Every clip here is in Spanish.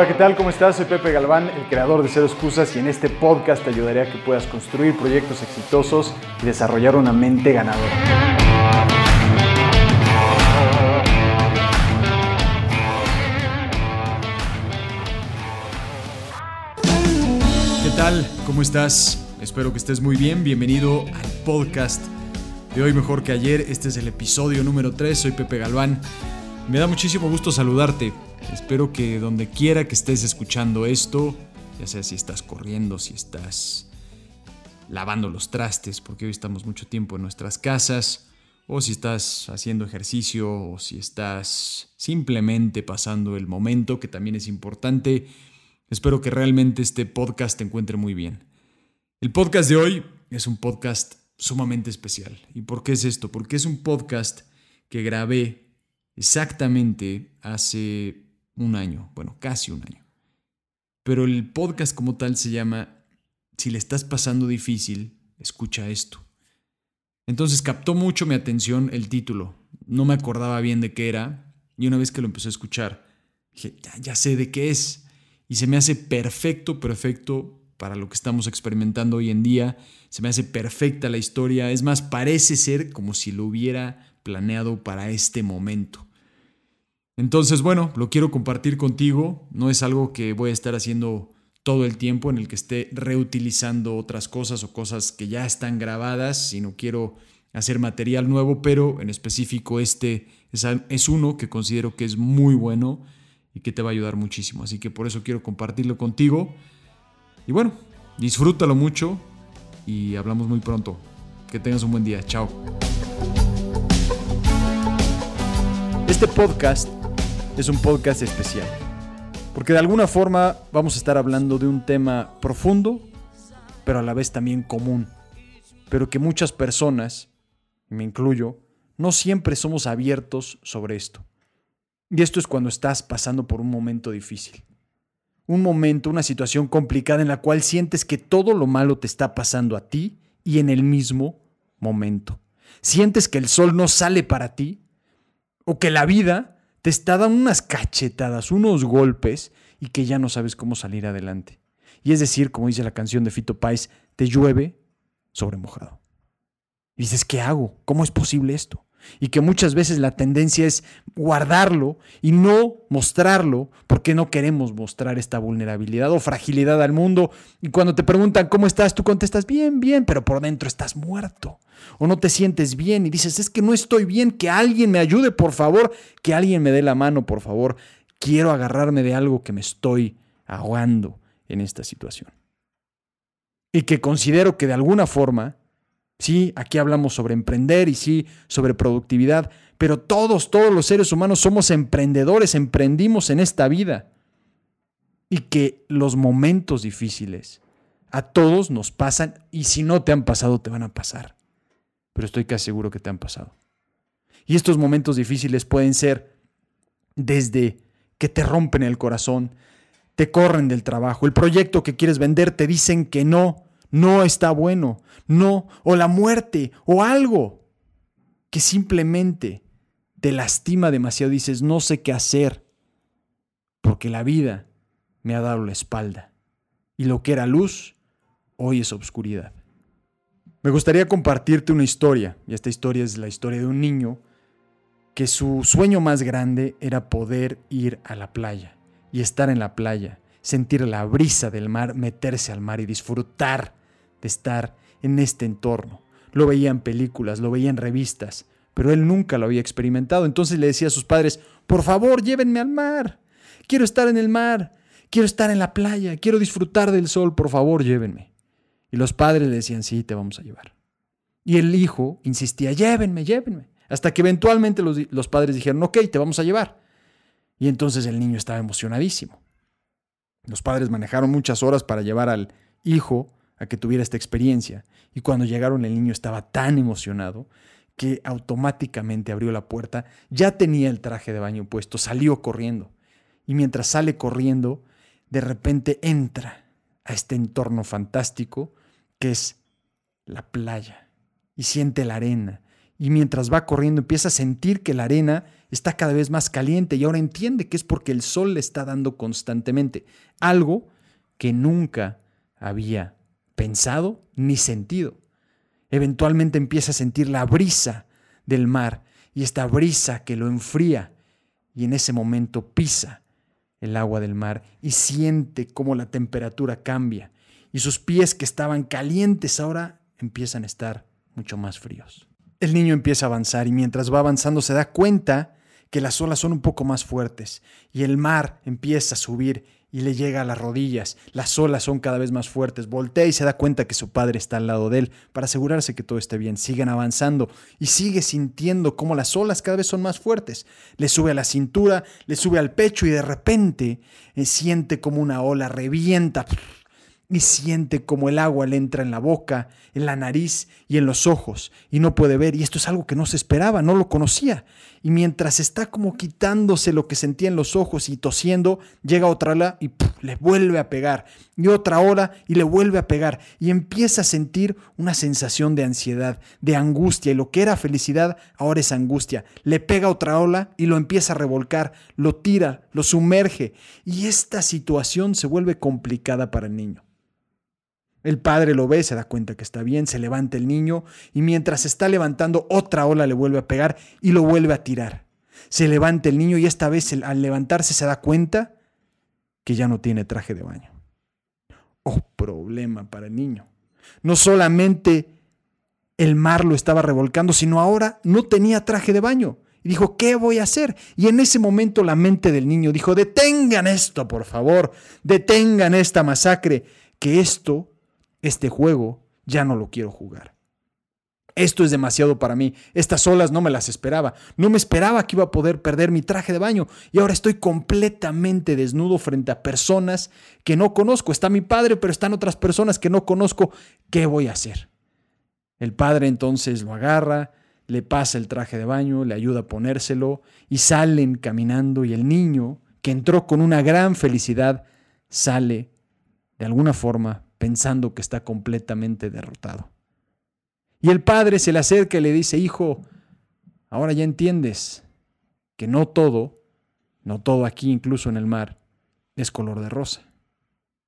Hola, ¿qué tal? ¿Cómo estás? Soy Pepe Galván, el creador de Cero Excusas y en este podcast te ayudaré a que puedas construir proyectos exitosos y desarrollar una mente ganadora. ¿Qué tal? ¿Cómo estás? Espero que estés muy bien. Bienvenido al podcast de hoy mejor que ayer. Este es el episodio número 3. Soy Pepe Galván. Me da muchísimo gusto saludarte. Espero que donde quiera que estés escuchando esto, ya sea si estás corriendo, si estás lavando los trastes, porque hoy estamos mucho tiempo en nuestras casas, o si estás haciendo ejercicio, o si estás simplemente pasando el momento, que también es importante, espero que realmente este podcast te encuentre muy bien. El podcast de hoy es un podcast sumamente especial. ¿Y por qué es esto? Porque es un podcast que grabé exactamente hace un año, bueno, casi un año. Pero el podcast como tal se llama Si le estás pasando difícil, escucha esto. Entonces captó mucho mi atención el título. No me acordaba bien de qué era y una vez que lo empecé a escuchar, dije, ya, ya sé de qué es. Y se me hace perfecto, perfecto para lo que estamos experimentando hoy en día. Se me hace perfecta la historia. Es más, parece ser como si lo hubiera planeado para este momento. Entonces, bueno, lo quiero compartir contigo. No es algo que voy a estar haciendo todo el tiempo en el que esté reutilizando otras cosas o cosas que ya están grabadas, sino quiero hacer material nuevo, pero en específico este es, uno que considero que es muy bueno y que te va a ayudar muchísimo. Así que por eso quiero compartirlo contigo. Y bueno, disfrútalo mucho y hablamos muy pronto. Que tengas un buen día. Chao. Este podcast es un podcast especial. Porque de alguna forma vamos a estar hablando de un tema profundo, pero a la vez también común. Pero que muchas personas, me incluyo, no siempre somos abiertos sobre esto. Y esto es cuando estás pasando por un momento difícil. Un momento, una situación complicada en la cual sientes que todo lo malo te está pasando a ti y en el mismo momento. Sientes que el sol no sale para ti o que la vida te está dando unas cachetadas, unos golpes y que ya no sabes cómo salir adelante. Y es decir, como dice la canción de Fito Páez, te llueve sobre mojado. Y dices, ¿qué hago? ¿Cómo es posible esto? Y que muchas veces la tendencia es guardarlo y no mostrarlo porque no queremos mostrar esta vulnerabilidad o fragilidad al mundo. Y cuando te preguntan cómo estás, tú contestas bien, bien, pero por dentro estás muerto. O no te sientes bien y dices, es que no estoy bien, que alguien me ayude, por favor, que alguien me dé la mano, por favor. Quiero agarrarme de algo que me estoy ahogando en esta situación. Y que considero que de alguna forma Sí, aquí hablamos sobre emprender y sí, sobre productividad, pero todos, todos los seres humanos somos emprendedores, emprendimos en esta vida. Y que los momentos difíciles a todos nos pasan y si no te han pasado, te van a pasar. Pero estoy casi seguro que te han pasado. Y estos momentos difíciles pueden ser desde que te rompen el corazón, te corren del trabajo, el proyecto que quieres vender te dicen que no, no está bueno, no, o la muerte, o algo que simplemente te lastima demasiado, dices, no sé qué hacer, porque la vida me ha dado la espalda, y lo que era luz, hoy es obscuridad. Me gustaría compartirte una historia, y esta historia es la historia de un niño que su sueño más grande era poder ir a la playa y estar en la playa, sentir la brisa del mar, meterse al mar y disfrutar de estar en este entorno. Lo veía en películas, lo veía en revistas, pero él nunca lo había experimentado. Entonces le decía a sus padres, por favor, llévenme al mar. Quiero estar en el mar, quiero estar en la playa, quiero disfrutar del sol, por favor, llévenme. Y los padres le decían, sí, te vamos a llevar. Y el hijo insistía, llévenme, llévenme. Hasta que eventualmente los, los padres dijeron, ok, te vamos a llevar. Y entonces el niño estaba emocionadísimo. Los padres manejaron muchas horas para llevar al hijo a que tuviera esta experiencia. Y cuando llegaron el niño estaba tan emocionado que automáticamente abrió la puerta, ya tenía el traje de baño puesto, salió corriendo. Y mientras sale corriendo, de repente entra a este entorno fantástico que es la playa. Y siente la arena, Y mientras va corriendo empieza a sentir que la arena está cada vez más caliente y ahora entiende que es porque el sol le está dando constantemente, algo que nunca había pensado ni sentido. Eventualmente empieza a sentir la brisa del mar y esta brisa que lo enfría y en ese momento pisa el agua del mar y siente cómo la temperatura cambia y sus pies que estaban calientes ahora empiezan a estar mucho más fríos. El niño empieza a avanzar y mientras va avanzando se da cuenta que las olas son un poco más fuertes y el mar empieza a subir y le llega a las rodillas. Las olas son cada vez más fuertes. Voltea y se da cuenta que su padre está al lado de él para asegurarse que todo esté bien. Siguen avanzando y sigue sintiendo cómo las olas cada vez son más fuertes. Le sube a la cintura, le sube al pecho y de repente eh, siente como una ola revienta y siente como el agua le entra en la boca, en la nariz y en los ojos y no puede ver. Y esto es algo que no se esperaba, no lo conocía. Y mientras está como quitándose lo que sentía en los ojos y tosiendo, llega otra ola y le vuelve a pegar. Y otra ola y le vuelve a pegar. Y empieza a sentir una sensación de ansiedad, de angustia. Y lo que era felicidad ahora es angustia. Le pega otra ola y lo empieza a revolcar, lo tira, lo sumerge. Y esta situación se vuelve complicada para el niño. El padre lo ve, se da cuenta que está bien, se levanta el niño y mientras está levantando otra ola le vuelve a pegar y lo vuelve a tirar. Se levanta el niño y esta vez al levantarse se da cuenta que ya no tiene traje de baño. Oh, problema para el niño. No solamente el mar lo estaba revolcando, sino ahora no tenía traje de baño. Y dijo, ¿qué voy a hacer? Y en ese momento la mente del niño dijo, detengan esto, por favor, detengan esta masacre, que esto este juego ya no lo quiero jugar. Esto es demasiado para mí. Estas olas no me las esperaba. No me esperaba que iba a poder perder mi traje de baño. Y ahora estoy completamente desnudo frente a personas que no conozco. Está mi padre, pero están otras personas que no conozco. ¿Qué voy a hacer? El padre entonces lo agarra, le pasa el traje de baño, le ayuda a ponérselo y salen caminando y el niño, que entró con una gran felicidad, sale de alguna forma pensando que está completamente derrotado. Y el padre se le acerca y le dice, hijo, ahora ya entiendes que no todo, no todo aquí, incluso en el mar, es color de rosa.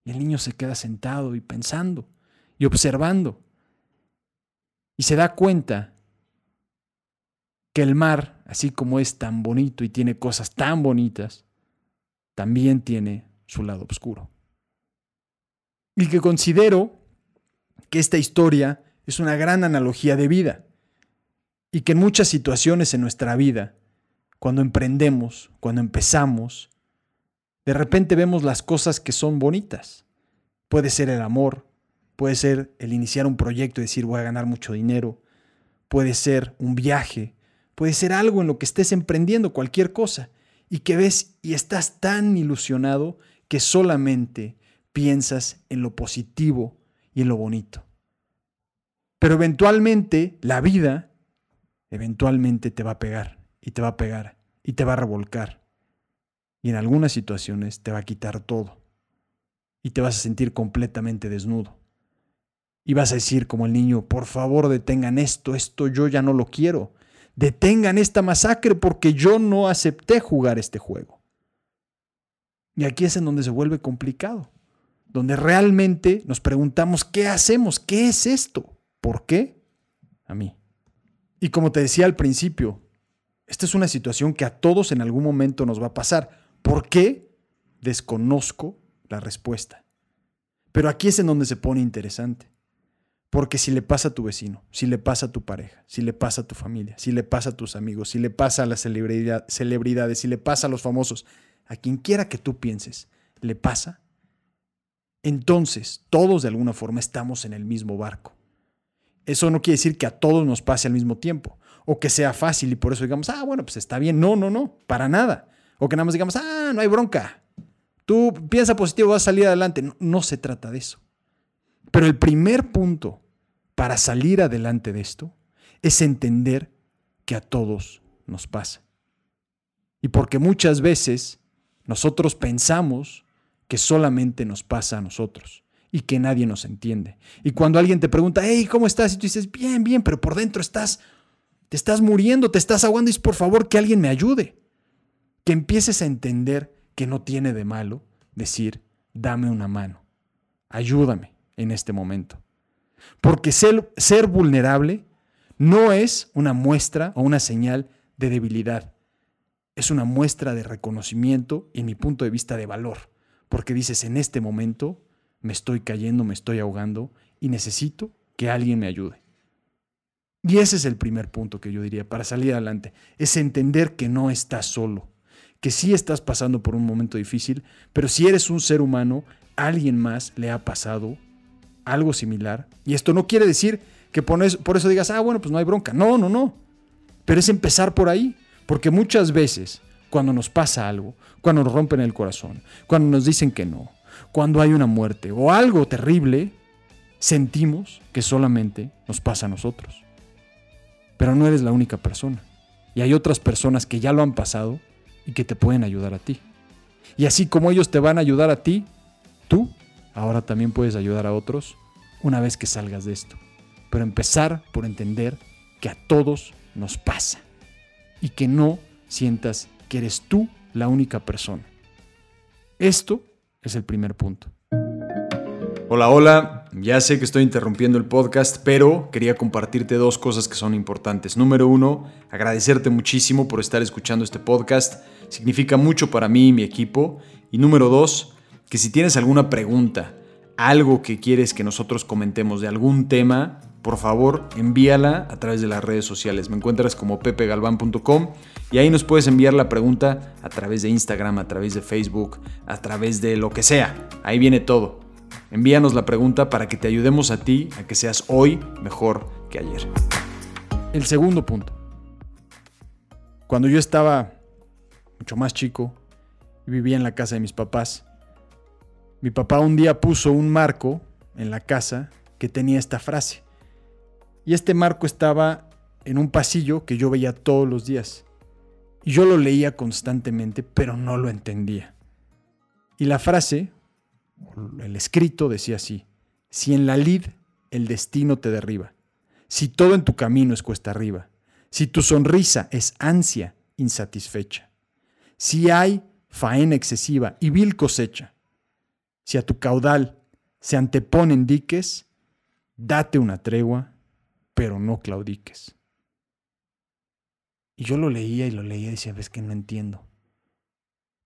Y el niño se queda sentado y pensando y observando. Y se da cuenta que el mar, así como es tan bonito y tiene cosas tan bonitas, también tiene su lado oscuro y que considero que esta historia es una gran analogía de vida y que en muchas situaciones en nuestra vida, cuando emprendemos, cuando empezamos, de repente vemos las cosas que son bonitas. Puede ser el amor, puede ser el iniciar un proyecto y decir voy a ganar mucho dinero, puede ser un viaje, puede ser algo en lo que estés emprendiendo, cualquier cosa, y que ves y estás tan ilusionado que solamente piensas en lo positivo y en lo bonito. Pero eventualmente la vida, eventualmente te va a pegar y te va a pegar y te va a revolcar. Y en algunas situaciones te va a quitar todo. Y te vas a sentir completamente desnudo. Y vas a decir como el niño, por favor detengan esto, esto yo ya no lo quiero. Detengan esta masacre porque yo no acepté jugar este juego. Y aquí es en donde se vuelve complicado donde realmente nos preguntamos, ¿qué hacemos? ¿Qué es esto? ¿Por qué? A mí. Y como te decía al principio, esta es una situación que a todos en algún momento nos va a pasar. ¿Por qué? Desconozco la respuesta. Pero aquí es en donde se pone interesante. Porque si le pasa a tu vecino, si le pasa a tu pareja, si le pasa a tu familia, si le pasa a tus amigos, si le pasa a las celebridades, si le pasa a los famosos, a quien quiera que tú pienses, le pasa, entonces todos de alguna forma estamos en el mismo barco. Eso no quiere decir que a todos nos pase al mismo tiempo o que sea fácil y por eso digamos, ah, bueno, pues está bien. No, no, no, para nada. O que nada más digamos, ah, no hay bronca. Tú piensa positivo, vas a salir adelante. No, no se trata de eso. Pero el primer punto para salir adelante de esto es entender que a todos nos pasa. Y porque muchas veces nosotros pensamos que solamente nos pasa a nosotros y que nadie nos entiende. Y cuando alguien te pregunta, hey, ¿cómo estás? Y tú dices, bien, bien, pero por dentro estás te estás muriendo, te estás ahogando y es por favor que alguien me ayude. Que empieces a entender que no tiene de malo decir, dame una mano, ayúdame en este momento. Porque ser, ser vulnerable no es una muestra o una señal de debilidad, es una muestra de reconocimiento y en mi punto de vista de valor, porque dices, en este momento me estoy cayendo, me estoy ahogando y necesito que alguien me ayude. Y ese es el primer punto que yo diría para salir adelante, es entender que no estás solo, que sí estás pasando por un momento difícil, pero si eres un ser humano, alguien más le ha pasado algo similar. Y esto no quiere decir que por eso, digas, ah, bueno, pues no hay bronca. No, no, no. Pero es empezar por ahí, porque muchas veces cuando nos pasa algo, cuando nos rompen el corazón, cuando nos dicen que no, cuando hay una muerte o algo terrible, sentimos que solamente nos pasa a nosotros. Pero no eres la única persona. Y hay otras personas que ya lo han pasado y que te pueden ayudar a ti. Y así como ellos te van a ayudar a ti, tú ahora también puedes ayudar a otros una vez que salgas de esto. Pero empezar por entender que a todos nos pasa y que no sientas que eres tú la única persona. Esto es el primer punto. Hola, hola. Ya sé que estoy interrumpiendo el podcast, pero quería compartirte dos cosas que son importantes. Número uno, agradecerte muchísimo por estar escuchando este podcast. Significa mucho para mí y mi equipo. Y número dos, que si tienes alguna pregunta, algo que quieres que nosotros comentemos de algún tema, por favor envíala a través de las redes sociales. Me encuentras como pepegalvan.com y ahí nos puedes enviar la pregunta a través de Instagram, a través de Facebook, a través de lo que sea. Ahí viene todo. Envíanos la pregunta para que te ayudemos a ti a que seas hoy mejor que ayer. El segundo punto. Cuando yo estaba mucho más chico y vivía en la casa de mis papás, mi papá un día puso un marco en la casa que tenía esta frase. Y este marco estaba en un pasillo que yo veía todos los días. Y yo lo leía constantemente, pero no lo entendía. Y la frase el escrito decía así, si en la lid el destino te derriba, si todo en tu camino es cuesta arriba, si tu sonrisa es ansia insatisfecha, si hay faena excesiva y vil cosecha, si a tu caudal se anteponen diques, date una tregua, pero no claudiques. Y yo lo leía y lo leía y decía, ves que no entiendo.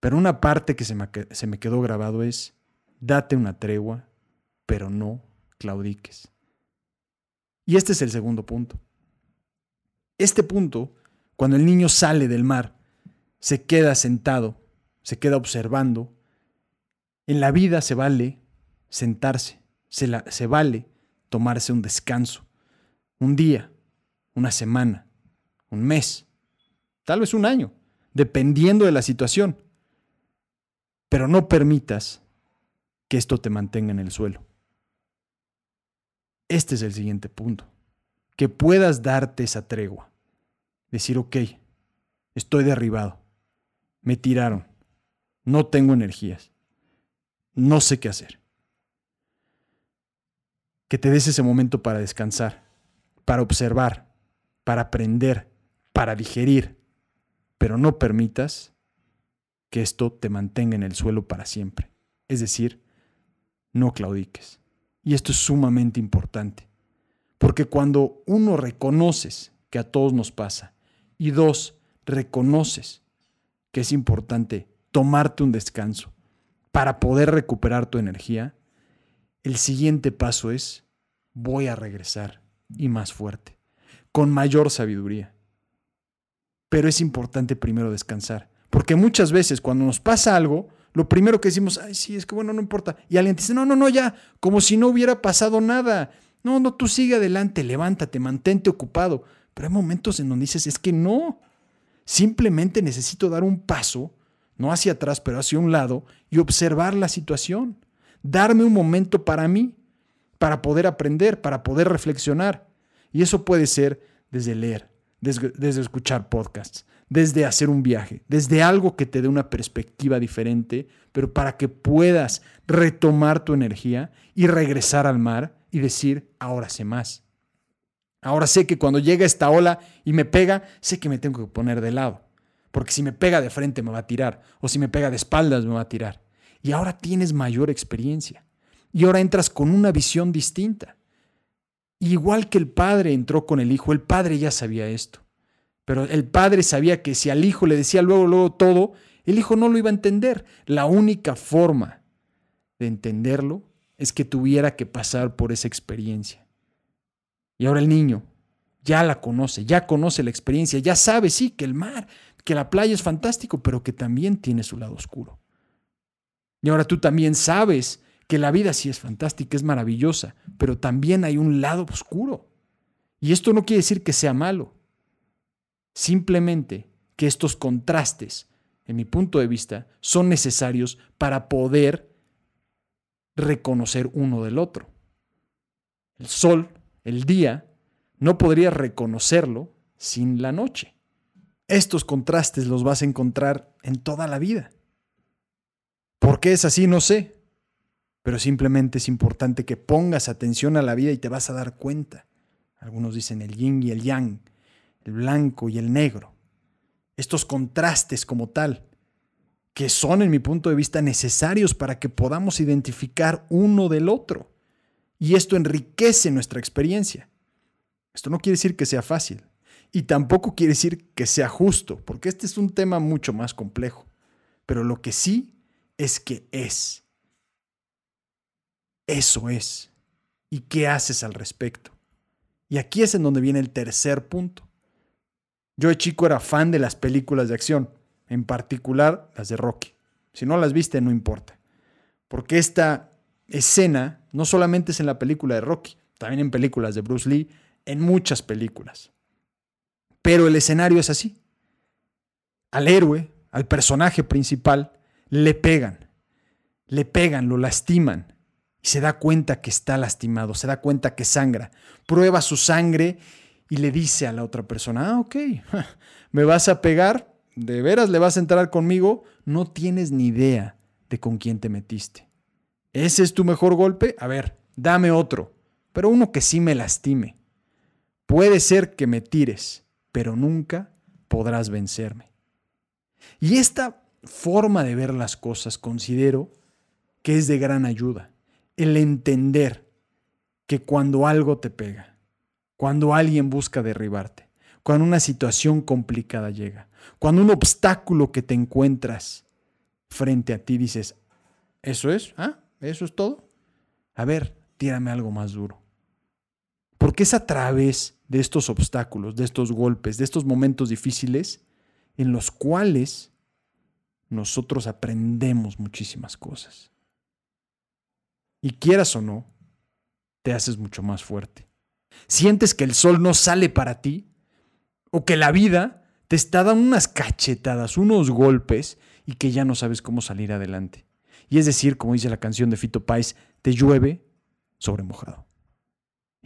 Pero una parte que se me, se me quedó grabado es, date una tregua, pero no claudiques. Y este es el segundo punto. Este punto, cuando el niño sale del mar, se queda sentado, se queda observando, en la vida se vale sentarse, se, se vale tomarse un descanso, un día, una semana, un mes, tal vez un año, dependiendo de la situación. Pero no permitas que esto te mantenga en el suelo. Este es el siguiente punto. Que puedas darte esa tregua. Decir, ok, estoy derribado. Me tiraron. No tengo energías. No sé qué hacer. Que te des ese momento para descansar, para observar, para aprender, para digerir. Pero no permitas que esto te mantenga en el suelo para siempre. Es decir, no claudiques. Y esto es sumamente importante, porque cuando uno reconoces que a todos nos pasa y dos, reconoces que es importante tomarte un descanso para poder recuperar tu energía, el siguiente paso es voy a regresar y más fuerte, con mayor sabiduría. Pero es importante primero descansar, porque muchas veces cuando nos pasa algo, lo primero que decimos, ay, sí, es que bueno, no importa. Y alguien dice, no, no, no, ya, como si no hubiera pasado nada. No, no, tú sigue adelante, levántate, mantente ocupado. Pero hay momentos en donde dices, es que no. Simplemente necesito dar un paso, no hacia atrás, pero hacia un lado, y observar la situación. Darme un momento para mí, para poder aprender, para poder reflexionar. Y eso puede ser desde leer, desde, escuchar podcasts, desde hacer un viaje, desde algo que te dé una perspectiva diferente, pero para que puedas retomar tu energía y regresar al mar y decir, ahora sé más, Ahora sé que cuando llega esta ola y me pega, sé que me tengo que poner de lado. Porque si me pega de frente me va a tirar. O si me pega de espaldas me va a tirar. Y ahora tienes mayor experiencia. Y ahora entras con una visión distinta. igual que el padre entró con el hijo, el padre ya sabía esto. Pero el padre sabía que si al hijo le decía luego, luego todo, el hijo no lo iba a entender. La única forma de entenderlo es que tuviera que pasar por esa experiencia. Y ahora el niño ya la conoce, ya conoce la experiencia, ya sabe, sí, que el mar, que la playa es fantástico, pero que también tiene su lado oscuro. Y ahora tú también sabes que la vida sí es fantástica, es maravillosa, pero también hay un lado oscuro. Y esto no quiere decir que sea malo. Simplemente que estos contrastes, en mi punto de vista, son necesarios para poder reconocer uno del otro. El sol el día, no podrías reconocerlo sin la noche. Estos contrastes los vas a encontrar en toda la vida. ¿Por qué es así? No sé. Pero simplemente es importante que pongas atención a la vida y te vas a dar cuenta. Algunos dicen el yin y el yang, el blanco y el negro. Estos contrastes como tal, que son en mi punto de vista necesarios para que podamos identificar uno del otro y esto enriquece nuestra experiencia. Esto no quiere decir que sea fácil y tampoco quiere decir que sea justo, porque este es un tema mucho más complejo. Pero lo que sí es que es. Eso es. ¿Y qué haces al respecto? Y aquí es en donde viene el tercer punto. Yo de chico era fan de las películas de acción, en particular las de Rocky. Si no las viste, no importa. Porque esta escena no solamente es en la película de Rocky, también en películas de Bruce Lee, en muchas películas. Pero el escenario es así. Al héroe, al personaje principal, le pegan, le pegan, lo lastiman y se da cuenta que está lastimado, se da cuenta que sangra, prueba su sangre y le dice a la otra persona, ah, ok, me vas a pegar, de veras le vas a entrar conmigo, no tienes ni idea de con quién te metiste. ¿Ese es tu mejor golpe? A ver, dame otro, pero uno que sí me lastime. Puede ser que me tires, pero nunca podrás vencerme. Y esta forma de ver las cosas considero que es de gran ayuda. El entender que cuando algo te pega, cuando alguien busca derribarte, cuando una situación complicada llega, cuando un obstáculo que te encuentras frente a ti dices, ¿eso es? ¿Ah? ¿Eso es todo? A ver, tírame algo más duro. Porque es a través de estos obstáculos, de estos golpes, de estos momentos difíciles, en los cuales nosotros aprendemos muchísimas cosas. Y quieras o no, te haces mucho más fuerte. Sientes que el sol no sale para ti o que la vida te está dando unas cachetadas, unos golpes y que ya no sabes cómo salir adelante. Y es decir, como dice la canción de Fito Páez, te llueve sobre mojado.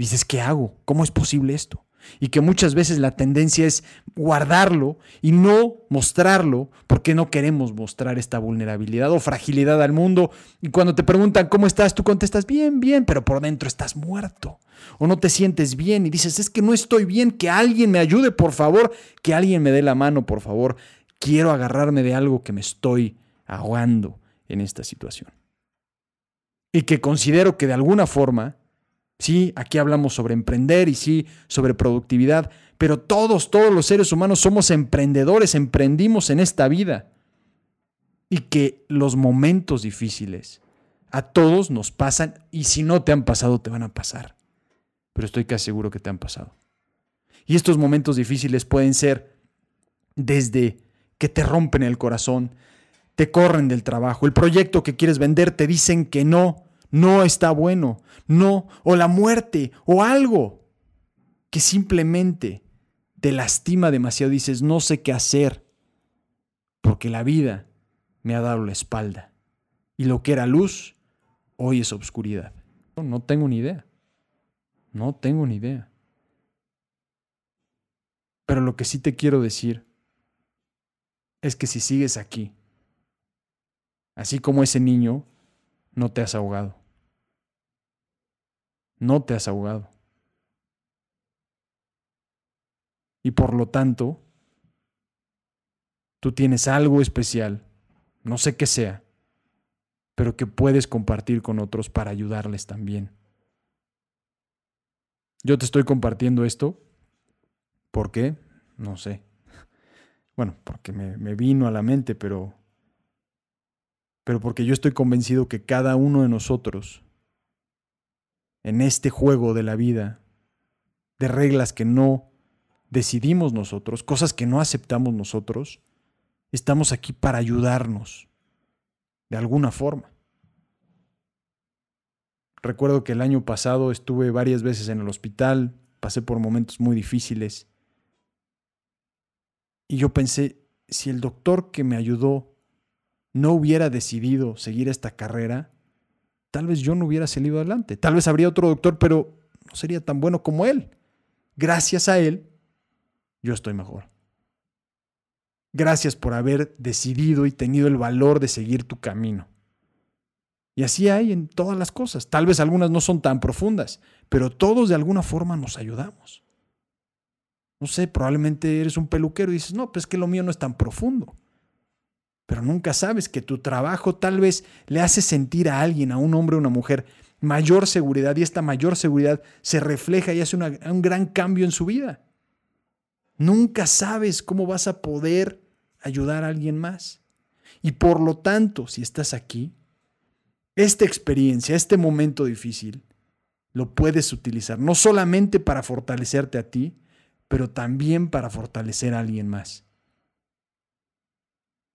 Dices, ¿qué hago? ¿Cómo es posible esto? Y que muchas veces la tendencia es guardarlo y no mostrarlo porque no queremos mostrar esta vulnerabilidad o fragilidad al mundo. Y cuando te preguntan cómo estás, tú contestas bien, bien, pero por dentro estás muerto. O no te sientes bien y dices, es que no estoy bien, que alguien me ayude, por favor, que alguien me dé la mano, por favor. Quiero agarrarme de algo que me estoy ahogando en esta situación. Y que considero que de alguna forma, sí, aquí hablamos sobre emprender y sí, sobre productividad, pero todos, todos los seres humanos somos emprendedores, emprendimos en esta vida. Y que los momentos difíciles a todos nos pasan y si no te han pasado, te van a pasar. Pero estoy casi seguro que te han pasado. Y estos momentos difíciles pueden ser desde que te rompen el corazón, te corren del trabajo, el proyecto que quieres vender te dicen que no, no está bueno, no, o la muerte, o algo que simplemente te lastima demasiado, dices, no sé qué hacer, porque la vida me ha dado la espalda, y lo que era luz, hoy es obscuridad. No tengo ni idea, no tengo ni idea. Pero lo que sí te quiero decir es que si sigues aquí, Así como ese niño, no te has ahogado. No te has ahogado. Y por lo tanto, tú tienes algo especial, no sé qué sea, pero que puedes compartir con otros para ayudarles también. Yo te estoy compartiendo esto. ¿Por qué? No sé. Bueno, porque me, vino a la mente, pero pero porque yo estoy convencido que cada uno de nosotros, en este juego de la vida, de reglas que no decidimos nosotros, cosas que no aceptamos nosotros, estamos aquí para ayudarnos de alguna forma. Recuerdo que el año pasado estuve varias veces en el hospital, pasé por momentos muy difíciles y yo pensé, si el doctor que me ayudó no hubiera decidido seguir esta carrera, tal vez yo no hubiera salido adelante. Tal vez habría otro doctor, pero no sería tan bueno como él. Gracias a él, yo estoy mejor. Gracias por haber decidido y tenido el valor de seguir tu camino. Y así hay en todas las cosas. Tal vez algunas no son tan profundas, pero todos de alguna forma nos ayudamos. No sé, probablemente eres un peluquero y dices, no, pues es que lo mío no es tan profundo pero nunca sabes que tu trabajo tal vez le hace sentir a alguien, a un hombre o una mujer, mayor seguridad y esta mayor seguridad se refleja y hace un gran cambio en su vida. Nunca sabes cómo vas a poder ayudar a alguien más. Y por lo tanto, si estás aquí, esta experiencia, este momento difícil, lo puedes utilizar no solamente para fortalecerte a ti, pero también para fortalecer a alguien más.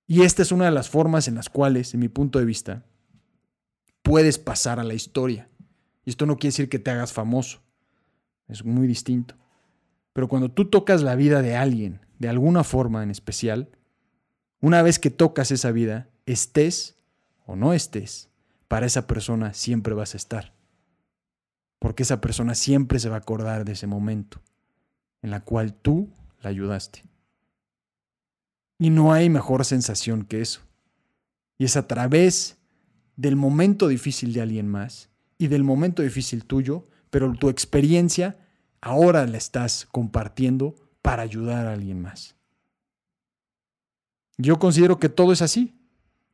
Y esta es una de las formas en las cuales, en mi punto de vista, puedes pasar a la historia. Y esto no quiere decir que te hagas famoso. Es muy distinto. Pero cuando tú tocas la vida de alguien, de alguna forma en especial, una vez que tocas esa vida, estés o no estés, para esa persona siempre vas a estar. Porque esa persona siempre se va a acordar de ese momento en la cual tú la ayudaste. Y no hay mejor sensación que eso. Y es a través del momento difícil de alguien más y del momento difícil tuyo, pero tu experiencia ahora la estás compartiendo para ayudar a alguien más. Yo considero que todo es así.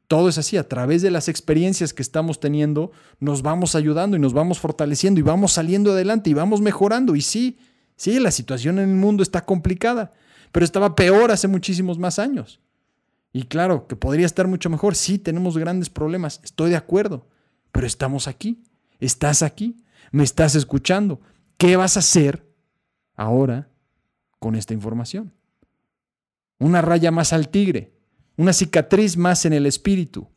Todo es así. A través de las experiencias que estamos teniendo, nos vamos ayudando y nos vamos fortaleciendo y vamos saliendo adelante y vamos mejorando. Y sí, sí, la situación en el mundo está complicada, pero estaba peor hace muchísimos más años. Y claro, que podría estar mucho mejor. Sí, tenemos grandes problemas, estoy de acuerdo, pero estamos aquí, estás aquí, me estás escuchando. ¿Qué vas a hacer ahora con esta información? Una raya más al tigre, una cicatriz más en el espíritu,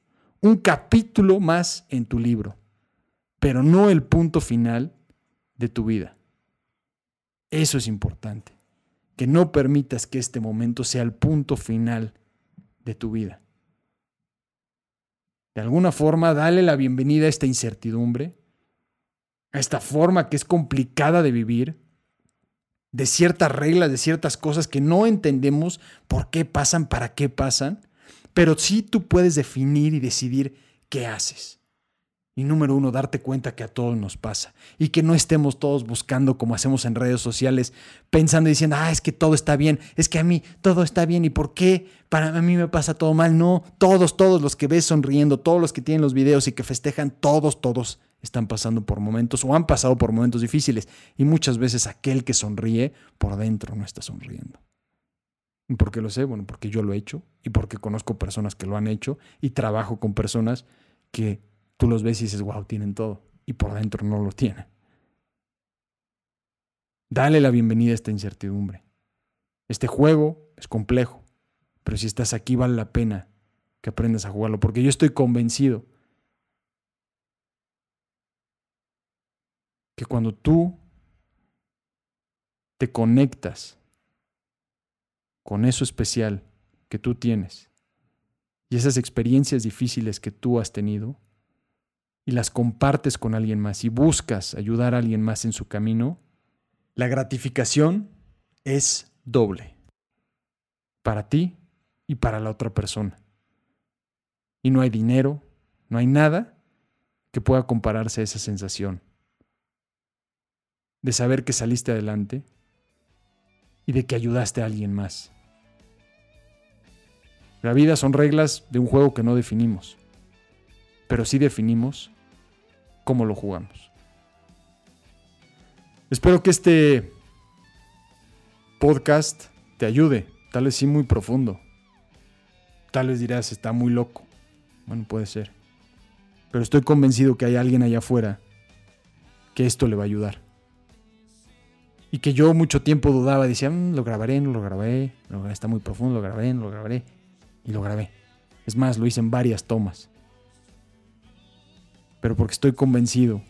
un capítulo más en tu libro, pero no el punto final de tu vida. Eso es importante que no permitas que este momento sea el punto final de tu vida. De alguna forma, dale la bienvenida a esta incertidumbre, a esta forma que es complicada de vivir, de ciertas reglas, de ciertas cosas que no entendemos por qué pasan, para qué pasan, pero sí tú puedes definir y decidir qué haces. Y número uno, darte cuenta que a todos nos pasa y que no estemos todos buscando como hacemos en redes sociales, pensando y diciendo, ah, es que todo está bien, es que a mí todo está bien y por qué para mí me pasa todo mal. No, todos, todos los que ves sonriendo, todos los que tienen los videos y que festejan, todos, todos están pasando por momentos o han pasado por momentos difíciles y muchas veces aquel que sonríe por dentro no está sonriendo. ¿Y por qué lo sé? Bueno, porque yo lo he hecho y porque conozco personas que lo han hecho y trabajo con personas que tú los ves y dices, wow, tienen todo. Y por dentro no lo tienen. Dale la bienvenida a esta incertidumbre. Este juego es complejo, pero si estás aquí vale la pena que aprendas a jugarlo, porque yo estoy convencido que cuando tú te conectas con eso especial que tú tienes y esas experiencias difíciles que tú has tenido, y las compartes con alguien más y buscas ayudar a alguien más en su camino, la gratificación es doble para ti y para la otra persona. Y no hay dinero, no hay nada que pueda compararse a esa sensación de saber que saliste adelante y de que ayudaste a alguien más. La vida son reglas de un juego que no definimos, pero sí definimos cómo lo jugamos. Espero que este podcast te ayude, tal vez sí muy profundo. Tal vez dirás, está muy loco. Bueno, puede ser. Pero estoy convencido que hay alguien allá afuera que esto le va a ayudar. Y que yo mucho tiempo dudaba, decía, mm, lo grabaré, no lo grabaré, está muy profundo, lo grabaré, no lo grabaré. Y lo grabé. Es más, lo hice en varias tomas. Pero porque estoy convencido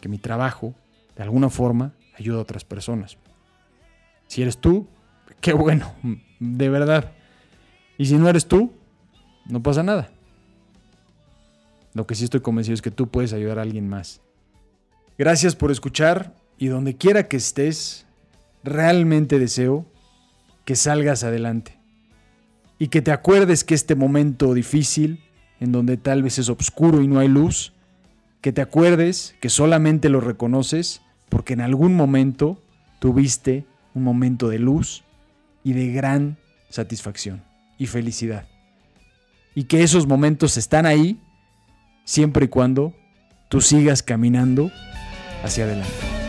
que mi trabajo, de alguna forma, ayuda a otras personas. Si eres tú, qué bueno, de verdad. Y si no eres tú, no pasa nada. Lo que sí estoy convencido es que tú puedes ayudar a alguien más. Gracias por escuchar y donde quiera que estés, realmente deseo que salgas adelante y que te acuerdes que este momento difícil, en donde tal vez es oscuro y no hay luz, que te acuerdes que solamente lo reconoces porque en algún momento tuviste un momento de luz y de gran satisfacción y felicidad. Y que esos momentos están ahí siempre y cuando tú sigas caminando hacia adelante.